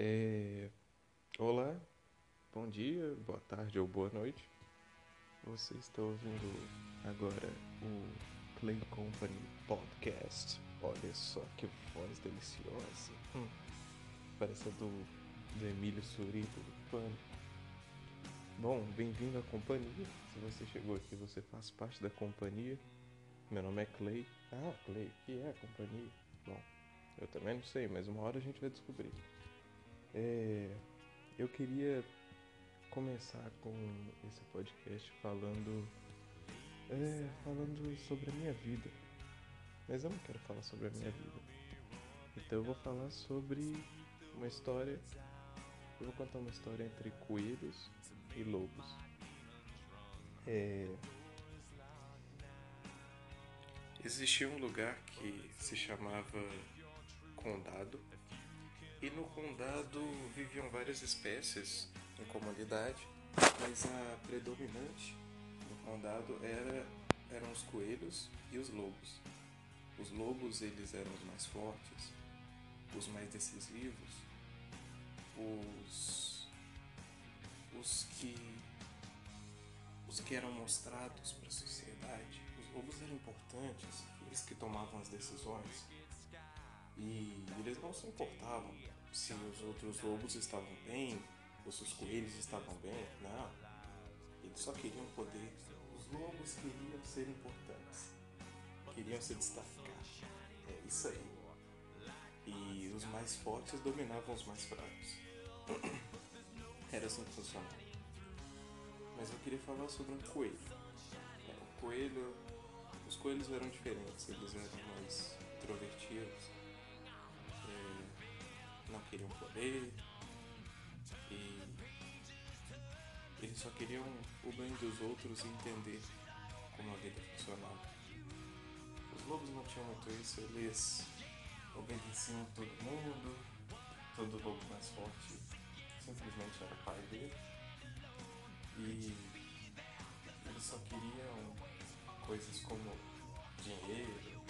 É... Olá, bom dia, boa tarde ou boa noite. Você está ouvindo agora o Clay Company Podcast. Olha só que voz deliciosa. Hum. Parece a do, do Emílio Surito do Pano. Bom, bem-vindo à companhia. Se você chegou aqui, você faz parte da companhia. Meu nome é Clay. Ah, Clay, o que é a companhia? Bom, eu também não sei, mas uma hora a gente vai descobrir. É, eu queria começar com esse podcast falando é, falando sobre a minha vida. Mas eu não quero falar sobre a minha vida. Então eu vou falar sobre uma história. Eu vou contar uma história entre coelhos e lobos. É... Existia um lugar que se chamava Condado e no condado viviam várias espécies em comunidade, mas a predominante no condado era, eram os coelhos e os lobos. Os lobos eles eram os mais fortes, os mais decisivos, os, os que os que eram mostrados para a sociedade. Os lobos eram importantes, eles que tomavam as decisões. E eles não se importavam se os outros lobos estavam bem ou se os coelhos estavam bem. Não. Eles só queriam poder. Os lobos queriam ser importantes. Queriam se destacar. É isso aí. E os mais fortes dominavam os mais fracos. Era assim que funcionava. Mas eu queria falar sobre um coelho. É, o coelho. Os coelhos eram diferentes, eles eram mais introvertidos não queriam poder e eles só queriam o bem dos outros e entender como a vida funcionava. Os lobos não tinham muito isso, eles obedeciam todo mundo, todo lobo mais forte simplesmente era pai dele e eles só queriam coisas como dinheiro,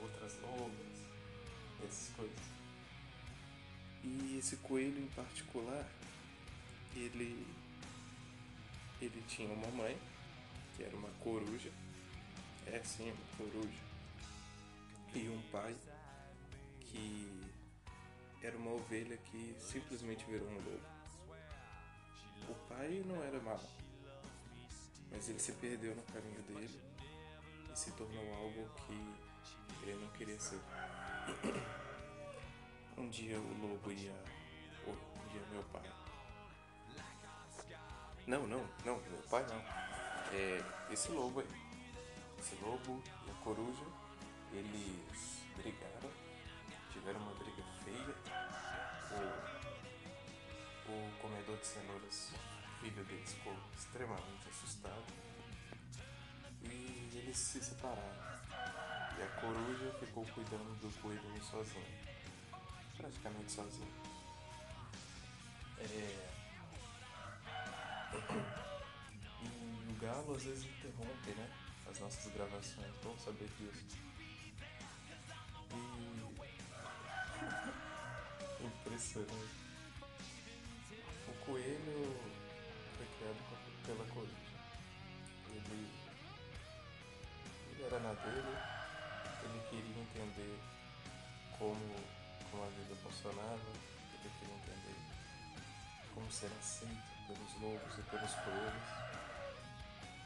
outras lobas essas coisas. E esse coelho em particular, ele ele tinha uma mãe, que era uma coruja, é sim, uma coruja, e um pai que era uma ovelha que simplesmente virou um lobo. O pai não era mau, mas ele se perdeu no caminho dele e se tornou algo que ele não queria ser. Um dia o lobo ia. Um dia meu pai. Não, não, não, meu pai não. É esse lobo aí. Esse lobo e a coruja, eles brigaram, tiveram uma briga feia. O, o comedor de cenouras, filho deles, ficou extremamente assustado. E eles se separaram. E a coruja ficou cuidando do coelho sozinha. Praticamente sozinha. É... E o galo às vezes interrompe, né? As nossas gravações. Bom saber disso. E. Impressionante. O coelho foi criado pela coruja. Ele, ele era na dele ele queria entender como, como a vida funcionava, ele queria entender como ser aceito pelos lobos e pelos coelhos.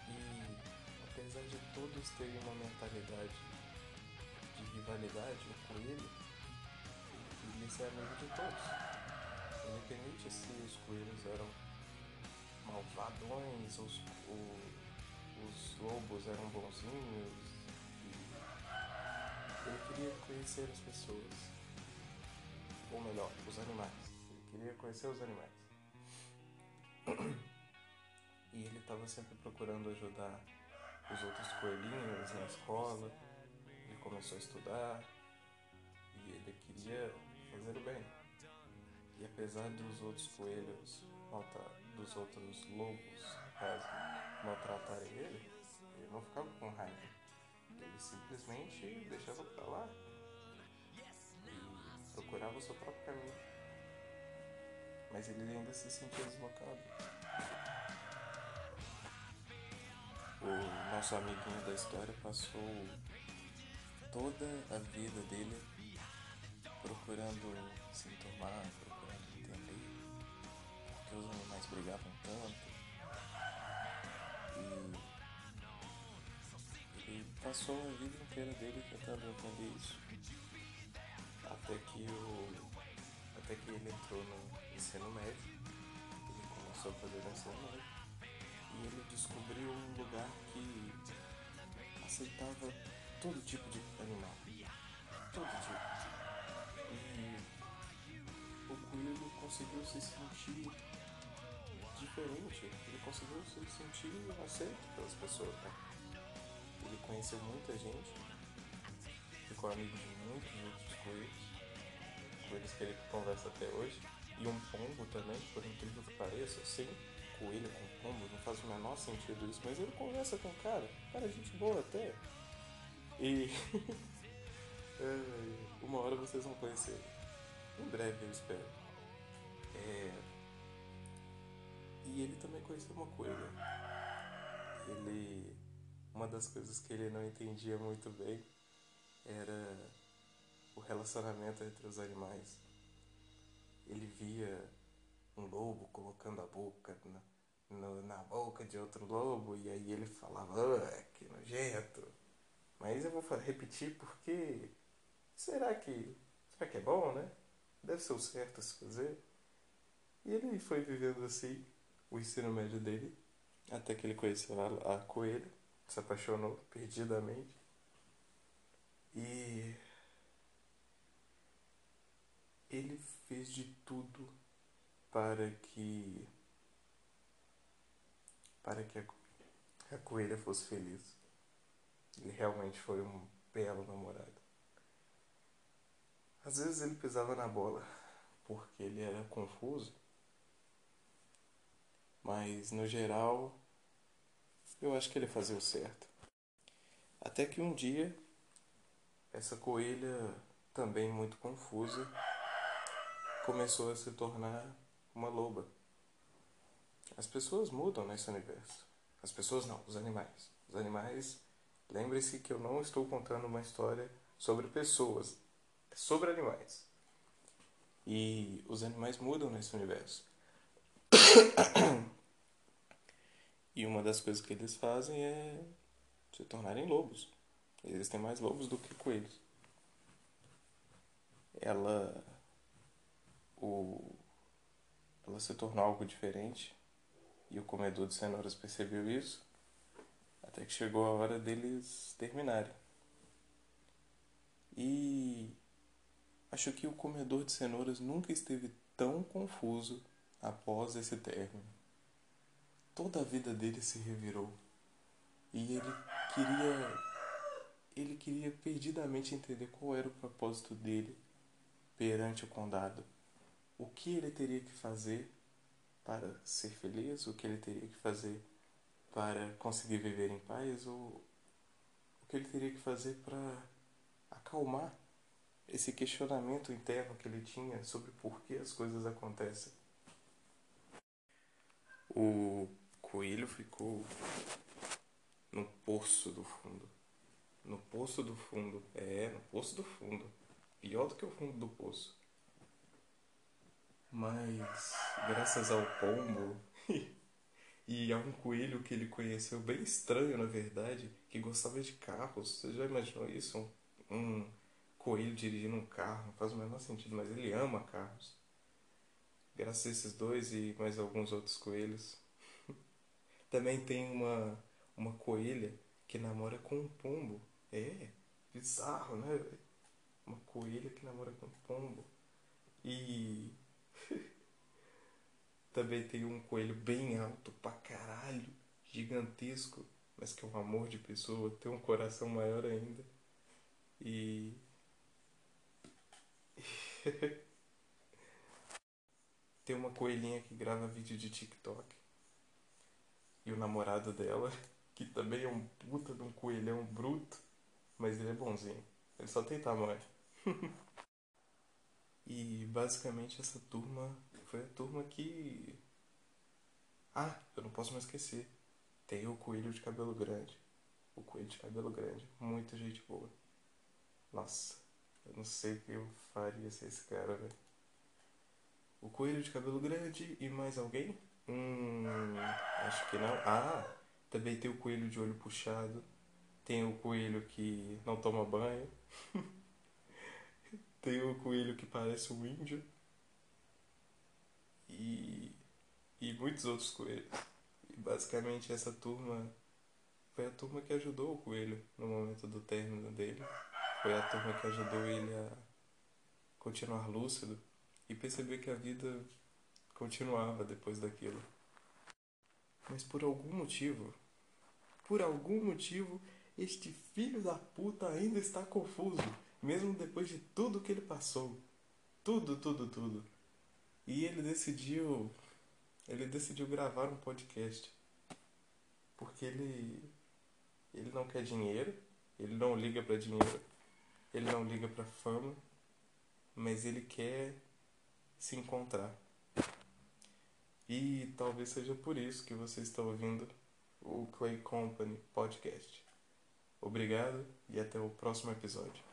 E apesar de todos terem uma mentalidade de rivalidade, o coelho ele queria ser amigo de todos. Independente se os coelhos eram malvadões, os, o, os lobos eram bonzinhos, ele queria conhecer as pessoas. Ou melhor, os animais. Ele queria conhecer os animais. E ele estava sempre procurando ajudar os outros coelhinhos na escola. Ele começou a estudar e ele queria fazer o bem. E apesar dos outros coelhos, dos outros lobos, maltratarem ele, ele não ficava com raiva ele simplesmente deixava pra lá e procurava o seu próprio caminho. Mas ele ainda se sentia deslocado. O nosso amiguinho da história passou toda a vida dele procurando se enturmar, procurando entender porque os animais brigavam tanto. E passou a vida inteira dele tentando entender isso. Até que o. Até que ele entrou no ensino médio. Ele começou a fazer o ensino médio. E ele descobriu um lugar que aceitava todo tipo de animal. Todo tipo. E o coelho conseguiu se sentir diferente. Ele conseguiu se sentir aceito pelas pessoas. Né? Conheceu muita gente, ficou amigo de muitos outros coelhos, coelhos que ele conversa até hoje, e um pombo também, por incrível que pareça, sim, coelho com pombo, não faz o menor sentido isso, mas ele conversa com o cara, cara, é gente boa até. E uma hora vocês vão conhecer. Em breve eu espero. É... E ele também conheceu uma coisa. Ele. Uma das coisas que ele não entendia muito bem era o relacionamento entre os animais. Ele via um lobo colocando a boca na, no, na boca de outro lobo e aí ele falava, ah, que nojento. Mas eu vou repetir porque será que será que é bom, né? Deve ser o certo a se fazer. E ele foi vivendo assim o ensino médio dele, até que ele conheceu a, a coelha, se apaixonou perdidamente. E ele fez de tudo para que para que a, a coelha fosse feliz. Ele realmente foi um belo namorado. Às vezes ele pisava na bola porque ele era confuso mas no geral eu acho que ele fazia o certo. Até que um dia essa coelha, também muito confusa, começou a se tornar uma loba. As pessoas mudam nesse universo. As pessoas não, os animais. Os animais, lembre-se que eu não estou contando uma história sobre pessoas, é sobre animais. E os animais mudam nesse universo. E uma das coisas que eles fazem é se tornarem lobos. Existem mais lobos do que coelhos. Ela. O, ela se tornou algo diferente. E o comedor de cenouras percebeu isso. Até que chegou a hora deles terminarem. E acho que o comedor de cenouras nunca esteve tão confuso após esse término toda a vida dele se revirou. E ele queria ele queria perdidamente entender qual era o propósito dele perante o condado. O que ele teria que fazer para ser feliz, o que ele teria que fazer para conseguir viver em paz, ou o que ele teria que fazer para acalmar esse questionamento interno que ele tinha sobre por que as coisas acontecem. O coelho ficou no poço do fundo. No poço do fundo. É, no poço do fundo. Pior do que o fundo do poço. Mas, graças ao pombo e a um coelho que ele conheceu, bem estranho na verdade, que gostava de carros. Você já imaginou isso? Um, um coelho dirigindo um carro. Não faz o menor sentido, mas ele ama carros. Graças a esses dois e mais alguns outros coelhos, também tem uma, uma coelha que namora com um pombo. É, bizarro, né? Uma coelha que namora com um pombo. E também tem um coelho bem alto pra caralho, gigantesco, mas que é um amor de pessoa, tem um coração maior ainda. E. tem uma coelhinha que grava vídeo de TikTok e o namorado dela, que também é um puta de um coelhão bruto, mas ele é bonzinho. Ele só tem tamanho. e basicamente essa turma foi a turma que. Ah, eu não posso mais esquecer. Tem o coelho de cabelo grande. O coelho de cabelo grande. Muita gente boa. Nossa, eu não sei o que eu faria sem esse cara, velho. O coelho de cabelo grande e mais alguém? Hum, acho que não. Ah, também tem o coelho de olho puxado. Tem o coelho que não toma banho. tem o coelho que parece um índio. E, e muitos outros coelhos. E basicamente essa turma foi a turma que ajudou o coelho no momento do término dele. Foi a turma que ajudou ele a continuar lúcido e perceber que a vida continuava depois daquilo. Mas por algum motivo, por algum motivo, este filho da puta ainda está confuso, mesmo depois de tudo que ele passou. Tudo, tudo, tudo. E ele decidiu. Ele decidiu gravar um podcast. Porque ele. Ele não quer dinheiro, ele não liga para dinheiro, ele não liga para fama, mas ele quer se encontrar. E talvez seja por isso que você está ouvindo o Clay Company Podcast. Obrigado e até o próximo episódio.